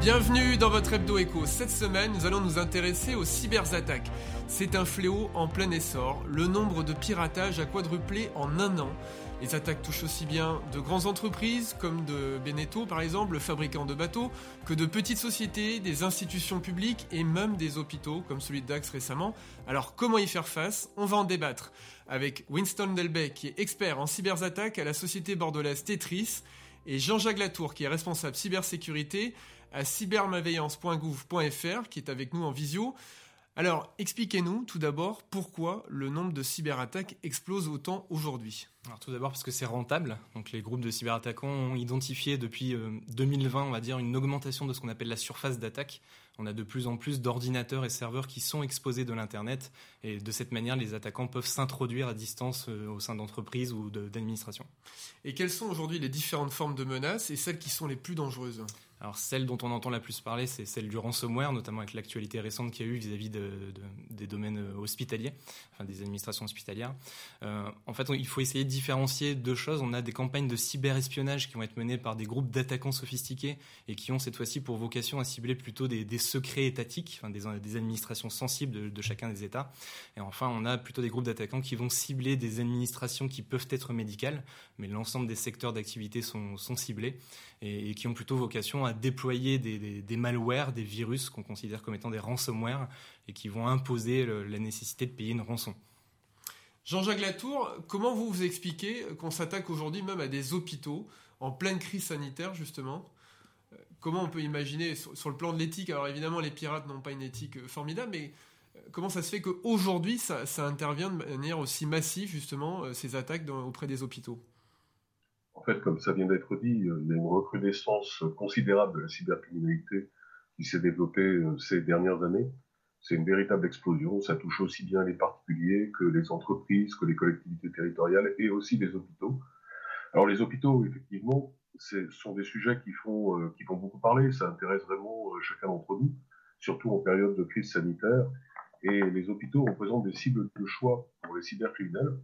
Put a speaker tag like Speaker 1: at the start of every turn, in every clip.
Speaker 1: Bienvenue dans votre hebdo écho. Cette semaine, nous allons nous intéresser aux cyberattaques. C'est un fléau en plein essor. Le nombre de piratages a quadruplé en un an. Les attaques touchent aussi bien de grandes entreprises comme de Beneteau par exemple, le fabricant de bateaux, que de petites sociétés, des institutions publiques et même des hôpitaux comme celui de Dax récemment. Alors comment y faire face? On va en débattre avec Winston Delbecq qui est expert en cyberattaques à la société bordelaise Tetris et Jean-Jacques Latour qui est responsable cybersécurité à cybermalveillance.gouv.fr qui est avec nous en visio. Alors, expliquez-nous tout d'abord pourquoi le nombre de cyberattaques explose autant aujourd'hui.
Speaker 2: Alors tout d'abord parce que c'est rentable. Donc les groupes de cyberattaquants ont identifié depuis 2020, euh, on va dire, une augmentation de ce qu'on appelle la surface d'attaque. On a de plus en plus d'ordinateurs et serveurs qui sont exposés de l'internet et de cette manière, les attaquants peuvent s'introduire à distance euh, au sein d'entreprises ou d'administrations.
Speaker 1: Et quelles sont aujourd'hui les différentes formes de menaces et celles qui sont les plus dangereuses?
Speaker 2: Alors celle dont on entend la plus parler, c'est celle du ransomware, notamment avec l'actualité récente qu'il y a eu vis-à-vis de, des domaines hospitaliers, enfin des administrations hospitalières. Euh, en fait, il faut essayer de différencier deux choses. On a des campagnes de cyberespionnage qui vont être menées par des groupes d'attaquants sophistiqués et qui ont cette fois-ci pour vocation à cibler plutôt des, secrets étatiques, enfin des, administrations sensibles de, chacun des États. Et enfin, on a plutôt des groupes d'attaquants qui vont cibler des administrations qui peuvent être médicales, mais l'ensemble des secteurs d'activité sont, sont ciblés et, qui ont plutôt vocation à déployer des, des, malwares, des virus qu'on considère comme étant des ransomware et qui vont imposer la nécessité de payer une rançon.
Speaker 1: Jean-Jacques Latour, comment vous vous expliquez qu'on s'attaque aujourd'hui même à des hôpitaux en pleine crise sanitaire justement? Comment on peut imaginer sur, le plan de l'éthique Alors évidemment les pirates n'ont pas une éthique formidable, mais comment ça se fait qu'aujourd'hui ça, ça, intervient de manière aussi massive justement euh, ces attaques auprès des hôpitaux?
Speaker 3: En fait, comme ça vient d'être dit, euh, il y a une recrudescence considérable de la cybercriminalité qui s'est développée euh, ces dernières années. C'est une véritable explosion. Ça touche aussi bien les particuliers que les entreprises, que les collectivités territoriales et aussi les hôpitaux. Alors les hôpitaux, effectivement, ce sont des sujets qui font, euh, qui font beaucoup parler. Ça intéresse vraiment chacun d'entre nous, surtout en période de crise sanitaire. Et les hôpitaux représentent des cibles de choix pour les cybercriminels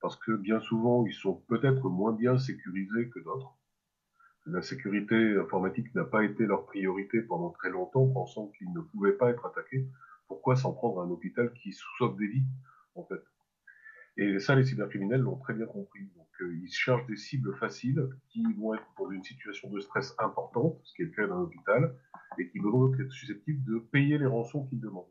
Speaker 3: parce que bien souvent, ils sont peut-être moins bien sécurisés que d'autres. La sécurité informatique n'a pas été leur priorité pendant très longtemps, pensant qu'ils ne pouvaient pas être attaqués. Pourquoi s'en prendre à un hôpital qui sauve des vies, en fait? Et ça, les cybercriminels l'ont très bien compris. Donc, euh, ils cherchent des cibles faciles qui vont être pour une situation de stress importante, ce qui est le cas d'un hôpital, et qui vont donc être susceptibles de payer les rançons qu'ils demandent.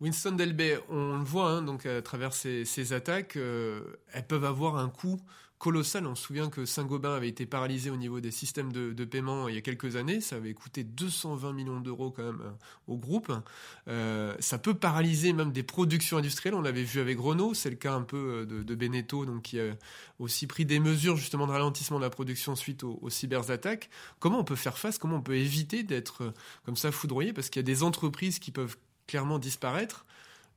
Speaker 1: Winston Delbey, on le voit hein, donc à travers ces, attaques, euh, elles peuvent avoir un coût colossal. On se souvient que Saint-Gobain avait été paralysé au niveau des systèmes de, paiement il y a quelques années. Ça avait coûté 220 millions d'euros quand même euh, au groupe. Euh, ça peut paralyser même des productions industrielles. On l'avait vu avec Renault. C'est le cas un peu de, de Beneteau, donc qui a aussi pris des mesures justement de ralentissement de la production suite aux, cyberattaques. Comment on peut faire face? Comment on peut éviter d'être comme ça foudroyé? Parce qu'il y a des entreprises qui peuvent clairement disparaître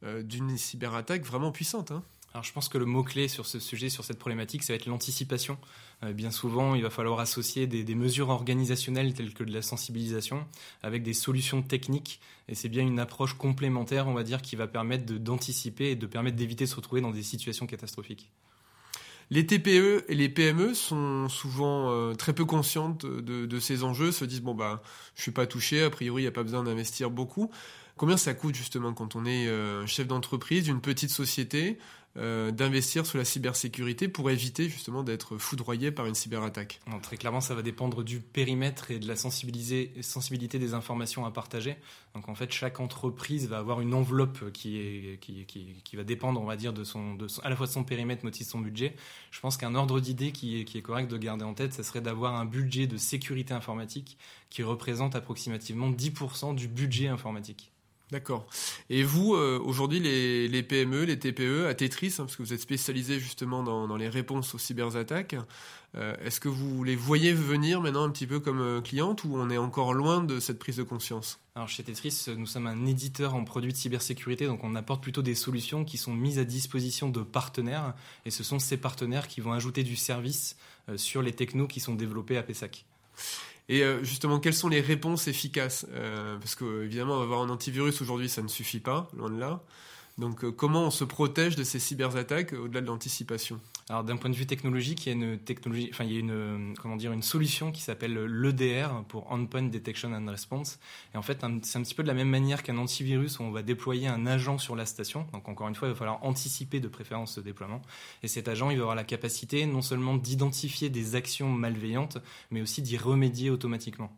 Speaker 1: euh, d'une cyberattaque vraiment puissante. Hein.
Speaker 2: Alors je pense que le mot-clé sur ce sujet, sur cette problématique, ça va être l'anticipation. Euh, bien souvent, il va falloir associer des, mesures organisationnelles telles que de la sensibilisation avec des solutions techniques. Et c'est bien une approche complémentaire, on va dire, qui va permettre d'anticiper et de permettre d'éviter de se retrouver dans des situations catastrophiques.
Speaker 1: Les TPE et les PME sont souvent euh, très peu conscientes de, ces enjeux, se disent bon bah je suis pas touché, a priori il n'y a pas besoin d'investir beaucoup. Combien ça coûte justement quand on est euh, chef d'entreprise d'une petite société euh, d'investir sur la cybersécurité pour éviter justement d'être foudroyé par une cyberattaque
Speaker 2: Très clairement, ça va dépendre du périmètre et de la sensibilité des informations à partager. Donc en fait, chaque entreprise va avoir une enveloppe qui, va dépendre, on va dire, de son, à la fois de son périmètre, mais aussi de son budget. Je pense qu'un ordre d'idée qui est, qui est correct de garder en tête, ce serait d'avoir un budget de sécurité informatique qui représente approximativement 10% du budget informatique.
Speaker 1: D'accord. Et vous, euh, aujourd'hui, les, PME, les TPE, à Tetris, hein, parce que vous êtes spécialisé justement dans, les réponses aux cyberattaques, euh, est-ce que vous les voyez venir maintenant un petit peu comme euh, cliente ou on est encore loin de cette prise de conscience?
Speaker 2: Alors chez Tetris, nous sommes un éditeur en produits de cybersécurité, donc on apporte plutôt des solutions qui sont mises à disposition de partenaires, et ce sont ces partenaires qui vont ajouter du service sur les technos qui sont développés à PESAC.
Speaker 1: Et euh, justement, quelles sont les réponses efficaces? Euh, Parce que évidemment, avoir un antivirus aujourd'hui, ça ne suffit pas, loin de là. Donc comment on se protège de ces cyberattaques au-delà de l'anticipation?
Speaker 2: Alors d'un point de vue technologique, il y a une technologie, enfin il y a une comment dire une solution qui s'appelle l'EDR pour Endpoint Detection and Response. Et en fait, c'est un petit peu de la même manière qu'un antivirus où on va déployer un agent sur la station. Donc encore une fois, il va falloir anticiper de préférence ce déploiement. Et cet agent, il va avoir la capacité non seulement d'identifier des actions malveillantes, mais aussi d'y remédier automatiquement.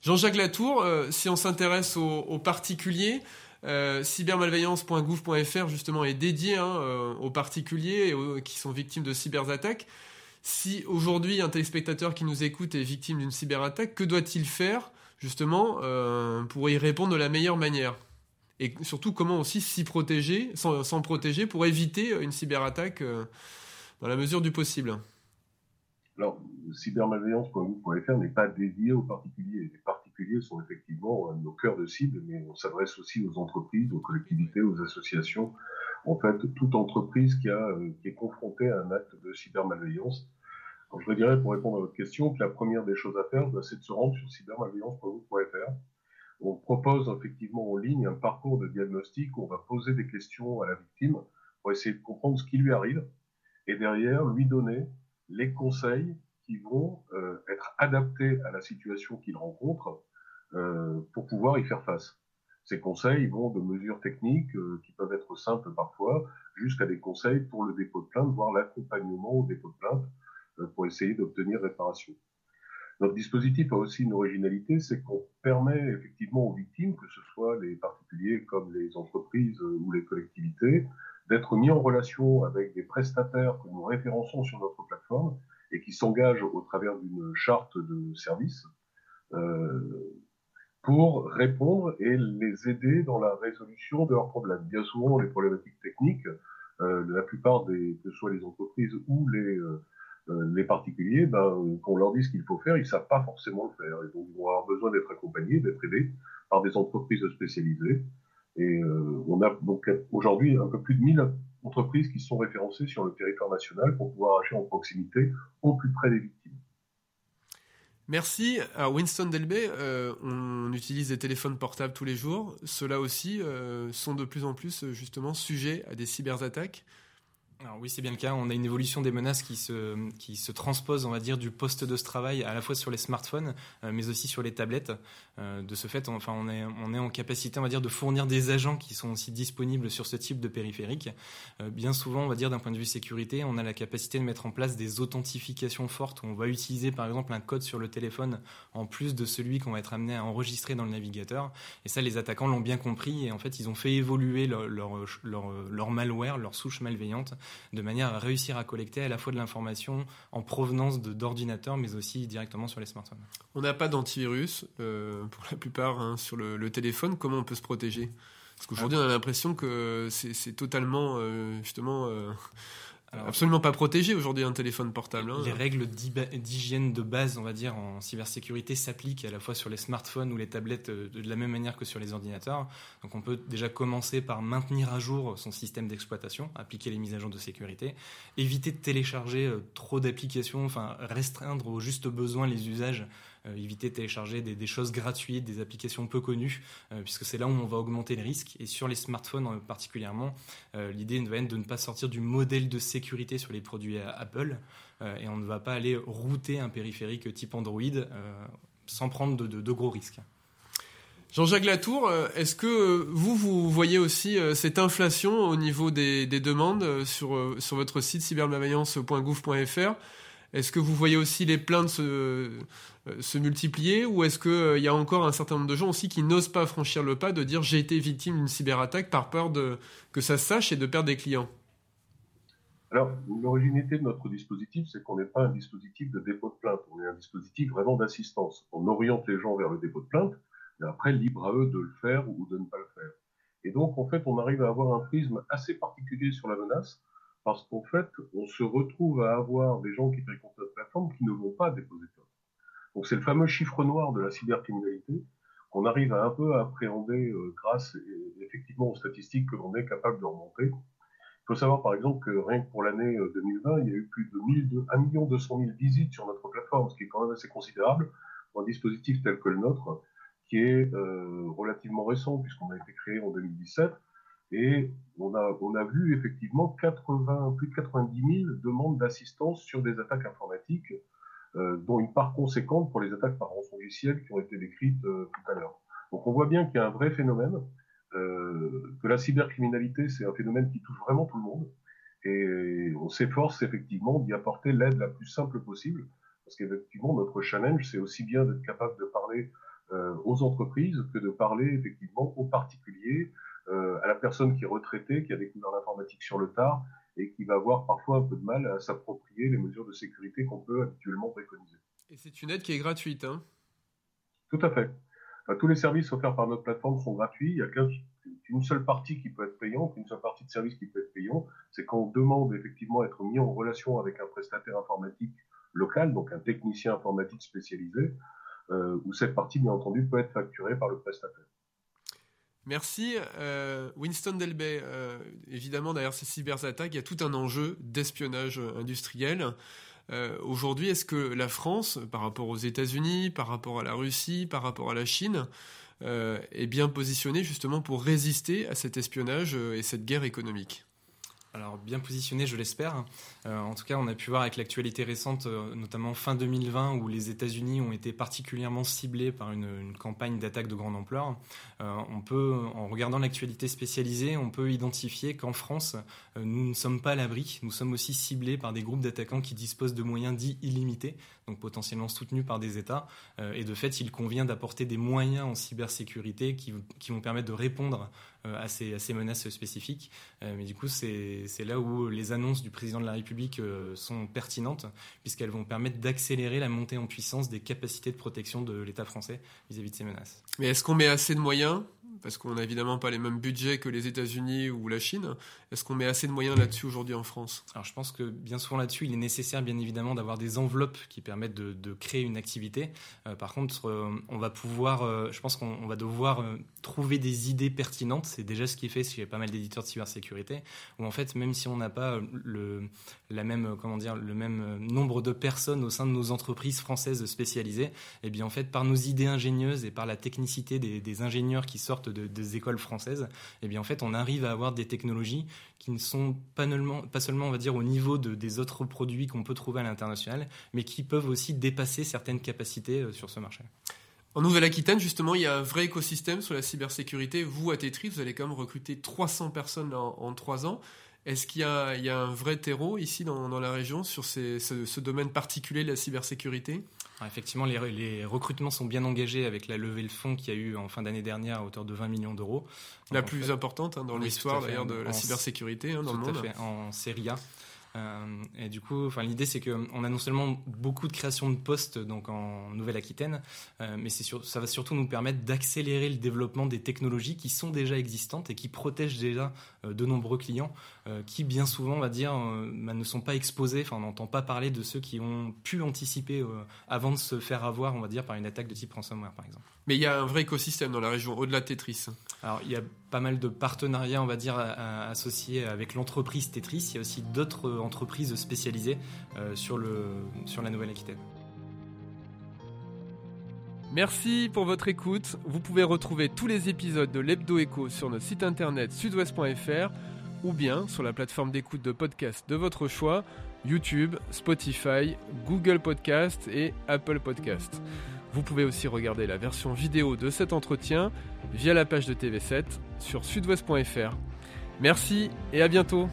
Speaker 1: Jean-Jacques Latour, euh, si on s'intéresse aux, particuliers, euh, cybermalveillance.gouv.fr justement est dédié hein, euh, aux particuliers qui sont victimes de cyberattaques. Si aujourd'hui un téléspectateur qui nous écoute est victime d'une cyberattaque, que doit-il faire justement pour y répondre de la meilleure manière? Et surtout comment aussi s'y protéger, s'en protéger pour éviter une cyberattaque dans la mesure du possible?
Speaker 3: Alors, cybermalveillance.gouv.fr n'est pas dédié aux particuliers sont effectivement nos cœurs de cible, mais on s'adresse aussi aux entreprises, aux collectivités, aux associations. En fait, toute entreprise qui, euh, est confrontée à un acte de cybermalveillance. Alors, je dirais, pour répondre à votre question, que la première des choses à faire, bah, c'est de se rendre sur cybermalveillance.gouv.fr. On propose effectivement en ligne un parcours de diagnostic où on va poser des questions à la victime pour essayer de comprendre ce qui lui arrive et derrière lui donner les conseils qui vont euh, être adaptés à la situation qu'il rencontre euh, pour pouvoir y faire face. Ces conseils vont de mesures techniques euh, qui peuvent être simples parfois jusqu'à des conseils pour le dépôt de plainte, voire l'accompagnement au dépôt de plainte pour essayer d'obtenir réparation. Notre dispositif a aussi une originalité, c'est qu'on permet effectivement aux victimes, que ce soit les particuliers comme les entreprises ou les collectivités, d'être mis en relation avec des prestataires que nous référençons sur notre plateforme et qui s'engagent au travers d'une charte de service euh, pour répondre et les aider dans la résolution de leurs problèmes. Bien souvent, les problématiques techniques, euh, la plupart des, que ce soit les entreprises ou les, euh, les particuliers, ben, qu'on leur dise ce qu'il faut faire, ils ne savent pas forcément le faire. Et donc, ils vont avoir besoin d'être accompagnés, d'être aidés par des entreprises spécialisées et euh, on a donc aujourd'hui un peu plus de 1000 entreprises qui sont référencées sur le territoire national pour pouvoir agir en proximité au plus près des victimes.
Speaker 1: Merci. À Winston Delbey, euh, on utilise des téléphones portables tous les jours. Ceux-là aussi euh, sont de plus en plus justement sujets à des cyberattaques.
Speaker 2: Alors oui, c'est bien le cas. On a une évolution des menaces qui se, qui se transpose, on va dire, du poste de ce travail à la fois sur les smartphones, euh, mais aussi sur les tablettes. Euh, de ce fait, on, enfin, on est, on est en capacité, on va dire, de fournir des agents qui sont aussi disponibles sur ce type de périphérique. Euh, bien souvent, on va dire, d'un point de vue sécurité, on a la capacité de mettre en place des authentifications fortes. On va utiliser, par exemple, un code sur le téléphone en plus de celui qu'on va être amené à enregistrer dans le navigateur. Et ça, les attaquants l'ont bien compris et en fait, ils ont fait évoluer leur, leur, leur, leur malware, leur souche malveillante de manière à réussir à collecter à la fois de l'information en provenance d'ordinateurs, mais aussi directement sur les smartphones.
Speaker 1: On n'a pas d'antivirus euh, pour la plupart hein, sur le, téléphone. Comment on peut se protéger? Parce qu'aujourd'hui, on a l'impression que c'est totalement, euh, justement, euh, absolument pas protégé aujourd'hui un téléphone portable. Hein.
Speaker 2: Les règles d'hygiène de base, on va dire, en cybersécurité s'appliquent à la fois sur les smartphones ou les tablettes euh, de la même manière que sur les ordinateurs. Donc on peut déjà commencer par maintenir à jour son système d'exploitation, appliquer les mises à jour de sécurité, éviter de télécharger euh, trop d'applications, enfin restreindre au juste besoin les usages éviter de télécharger des, choses gratuites, des applications peu connues, euh, puisque c'est là où on va augmenter les risques. Et sur les smartphones particulièrement, euh, l'idée va être de ne pas sortir du modèle de sécurité sur les produits Apple, et on ne va pas aller router un périphérique type Android sans prendre de, gros risques.
Speaker 1: Jean-Jacques Latour, est-ce que vous, vous voyez aussi cette inflation au niveau des, demandes sur, sur votre site cybermalveillance.gouv.fr est-ce que vous voyez aussi les plaintes se, euh, multiplier ou est-ce qu'il euh, y a encore un certain nombre de gens aussi qui n'osent pas franchir le pas de dire j'ai été victime d'une cyberattaque par peur que ça se sache et de perdre des clients?
Speaker 3: Alors, l'originalité de notre dispositif, c'est qu'on n'est pas un dispositif de dépôt de plainte, on est un dispositif vraiment d'assistance. On oriente les gens vers le dépôt de plainte, et après, libre à eux de le faire ou de ne pas le faire. Et donc, en fait, on arrive à avoir un prisme assez particulier sur la menace parce qu'en fait, on se retrouve à avoir des gens qui fréquentent notre plateforme qui ne vont pas déposer plainte. Donc c'est le fameux chiffre noir de la cybercriminalité qu'on arrive à un peu à appréhender euh, grâce effectivement aux statistiques que l'on est capable de remonter. Il faut savoir par exemple que rien que pour l'année 2020, euh, il y a eu plus de 1 200 000 visites sur notre plateforme, ce qui est quand même assez considérable pour un dispositif tel que le nôtre, qui est euh, relativement récent puisqu'on a été créé en 2017 Et on a, on a vu effectivement 80, plus de 90 000 demandes d'assistance sur des attaques informatiques, euh, dont une part conséquente pour les attaques par rançongiciel qui ont été décrites euh, tout à l'heure. Donc on voit bien qu'il y a un vrai phénomène, euh, que la cybercriminalité, c'est un phénomène qui touche vraiment tout le monde. Et on s'efforce effectivement d'y apporter l'aide la plus simple possible, parce qu'effectivement, notre challenge, c'est aussi bien d'être capable de parler euh, aux entreprises que de parler effectivement aux particuliers, à la personne qui est retraitée, qui a découvert l'informatique sur le tard et qui va avoir parfois un peu de mal à s'approprier les mesures de sécurité qu'on peut habituellement préconiser.
Speaker 1: Et c'est une aide qui est gratuite, hein?
Speaker 3: Tout à fait. tous les services offerts par notre plateforme sont gratuits. Il y a qu'une seule partie qui peut être payante, une seule partie de service qui peut être payant. C'est quand on demande effectivement à être mis en relation avec un prestataire informatique local, donc un technicien informatique spécialisé, euh, où cette partie, bien entendu, peut être facturée par le prestataire.
Speaker 1: Merci. Euh, Winston Delbey, euh, évidemment, derrière ces cyberattaques, il y a tout un enjeu d'espionnage industriel. Aujourd'hui, est-ce que la France, par rapport aux États-Unis, par rapport à la Russie, par rapport à la Chine, est bien positionnée justement pour résister à cet espionnage et cette guerre économique?
Speaker 2: Alors bien positionné, je l'espère. Euh, en tout cas, on a pu voir avec l'actualité récente, euh, notamment fin 2020, où les États-Unis ont été particulièrement ciblés par une, campagne d'attaque de grande ampleur. Euh, on peut, en regardant l'actualité spécialisée, on peut identifier qu'en France, nous ne sommes pas à l'abri. Nous sommes aussi ciblés par des groupes d'attaquants qui disposent de moyens dits illimités, donc potentiellement soutenus par des États. et de fait, il convient d'apporter des moyens en cybersécurité qui, qui vont permettre de répondre à ces, à, ces, menaces spécifiques. mais du coup, c'est là où les annonces du président de la République euh, sont pertinentes, puisqu'elles vont permettre d'accélérer la montée en puissance des capacités de protection de l'État français vis-à-vis -vis de ces menaces.
Speaker 1: Mais est-ce qu'on met assez de moyens parce qu'on n'a évidemment pas les mêmes budgets que les États-Unis ou la Chine. Est-ce qu'on met assez de moyens là-dessus aujourd'hui en France?
Speaker 2: Alors je pense que bien souvent là-dessus, il est nécessaire bien évidemment d'avoir des enveloppes qui permettent de, créer une activité. Euh, par contre, euh, on va pouvoir, euh, je pense qu'on va devoir trouver des idées pertinentes. C'est déjà ce qui est fait chez pas mal d'éditeurs de cybersécurité, où en fait, même si on n'a pas le, même, comment dire, le même nombre de personnes au sein de nos entreprises françaises spécialisées, eh bien en fait, par nos idées ingénieuses et par la technicité des ingénieurs qui sortent des écoles françaises, eh bien en fait on arrive à avoir des technologies qui ne sont pas, pas seulement on va dire au niveau de, des autres produits qu'on peut trouver à l'international, mais qui peuvent aussi dépasser certaines capacités euh, sur ce marché.
Speaker 1: En Nouvelle-Aquitaine, justement, il y a un vrai écosystème sur la cybersécurité. Vous, à Tetris, vous allez quand même recruter 300 personnes en, trois ans. Est-ce qu'il y, a un vrai terreau ici dans, la région sur ce, ce, domaine particulier de la cybersécurité?
Speaker 2: Effectivement, les, recrutements sont bien engagés avec la levée de fonds qu'il y a eu en fin d'année dernière à hauteur de 20 millions d'euros.
Speaker 1: La plus importante hein, dans l'histoire d'ailleurs de la cybersécurité hein, dans le monde.
Speaker 2: Fait, en série A. Euh, et du coup, l'idée c'est qu'on a non seulement beaucoup de création de postes donc en Nouvelle-Aquitaine, euh, mais c'est ça va surtout nous permettre d'accélérer le développement des technologies qui sont déjà existantes et qui protègent déjà euh, de nombreux clients qui bien souvent, on va dire, bah, ne sont pas exposés. Enfin, on n'entend pas parler de ceux qui ont pu anticiper avant de se faire avoir, on va dire, par une attaque de type ransomware, par exemple.
Speaker 1: Mais il y a un vrai écosystème dans la région, au-delà de Tetris.
Speaker 2: Alors, il y a pas mal de partenariats, on va dire, associés avec l'entreprise Tetris. Il y a aussi d'autres entreprises spécialisées euh, sur, le, sur la Nouvelle-Aquitaine.
Speaker 1: Merci pour votre écoute. Vous pouvez retrouver tous les épisodes de l'Hebdo Echo sur notre site internet sudouest.fr ou bien sur la plateforme d'écoute de podcast de votre choix, YouTube, Spotify, Google Podcast et Apple Podcast. Vous pouvez aussi regarder la version vidéo de cet entretien via la page de TV7 sur sudouest.fr. Merci et à bientôt